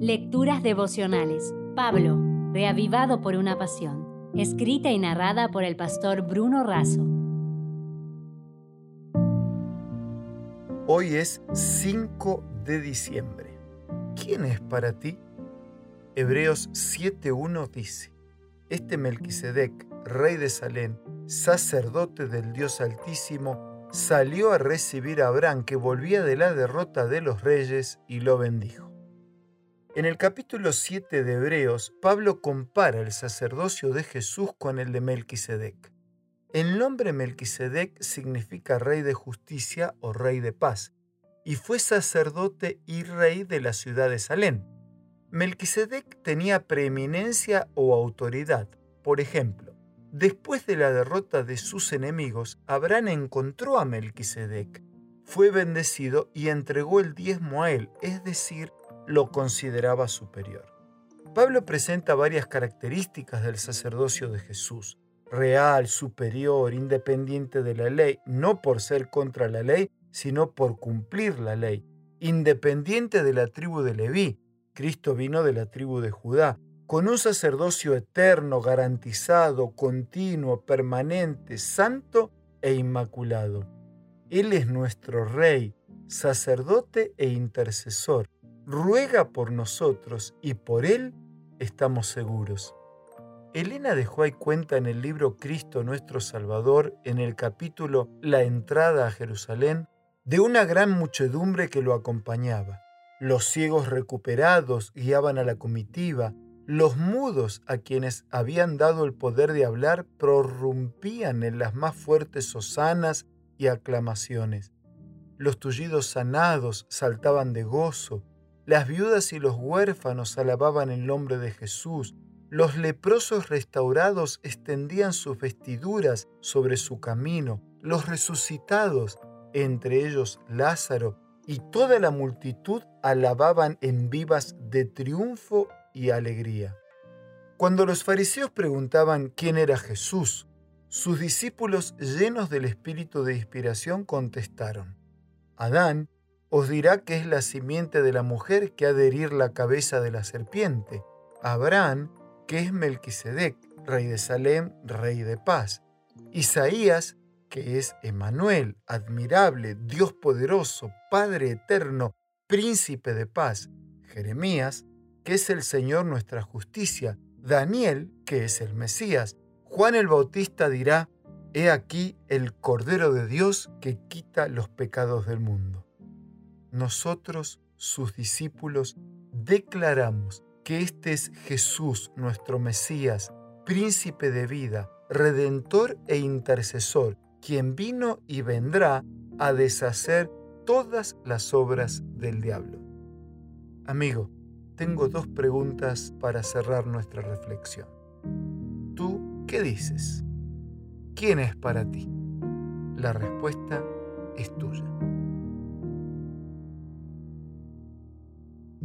Lecturas devocionales. Pablo, reavivado por una pasión. Escrita y narrada por el pastor Bruno Razo. Hoy es 5 de diciembre. ¿Quién es para ti? Hebreos 7.1 dice, Este Melquisedec, rey de Salem, sacerdote del Dios Altísimo, salió a recibir a Abraham que volvía de la derrota de los reyes y lo bendijo. En el capítulo 7 de Hebreos, Pablo compara el sacerdocio de Jesús con el de Melquisedec. El nombre Melquisedec significa rey de justicia o rey de paz, y fue sacerdote y rey de la ciudad de Salem. Melquisedec tenía preeminencia o autoridad. Por ejemplo, después de la derrota de sus enemigos, Abraham encontró a Melquisedec, fue bendecido y entregó el diezmo a él, es decir, lo consideraba superior. Pablo presenta varias características del sacerdocio de Jesús. Real, superior, independiente de la ley, no por ser contra la ley, sino por cumplir la ley. Independiente de la tribu de Leví, Cristo vino de la tribu de Judá, con un sacerdocio eterno, garantizado, continuo, permanente, santo e inmaculado. Él es nuestro Rey, sacerdote e intercesor ruega por nosotros y por Él estamos seguros. Elena de Juárez cuenta en el libro Cristo nuestro Salvador, en el capítulo La entrada a Jerusalén, de una gran muchedumbre que lo acompañaba. Los ciegos recuperados guiaban a la comitiva, los mudos a quienes habían dado el poder de hablar prorrumpían en las más fuertes hosanas y aclamaciones. Los tullidos sanados saltaban de gozo, las viudas y los huérfanos alababan el nombre de Jesús. Los leprosos restaurados extendían sus vestiduras sobre su camino. Los resucitados, entre ellos Lázaro, y toda la multitud alababan en vivas de triunfo y alegría. Cuando los fariseos preguntaban quién era Jesús, sus discípulos llenos del espíritu de inspiración contestaron, Adán os dirá que es la simiente de la mujer que ha de herir la cabeza de la serpiente. Abraham, que es Melquisedec, rey de Salem, rey de paz. Isaías, que es Emanuel, admirable, Dios poderoso, Padre eterno, príncipe de paz. Jeremías, que es el Señor nuestra justicia. Daniel, que es el Mesías. Juan el Bautista dirá, He aquí el Cordero de Dios que quita los pecados del mundo nosotros, sus discípulos, declaramos que este es Jesús, nuestro Mesías, príncipe de vida, redentor e intercesor, quien vino y vendrá a deshacer todas las obras del diablo. Amigo, tengo dos preguntas para cerrar nuestra reflexión. ¿Tú qué dices? ¿Quién es para ti? La respuesta es tuya.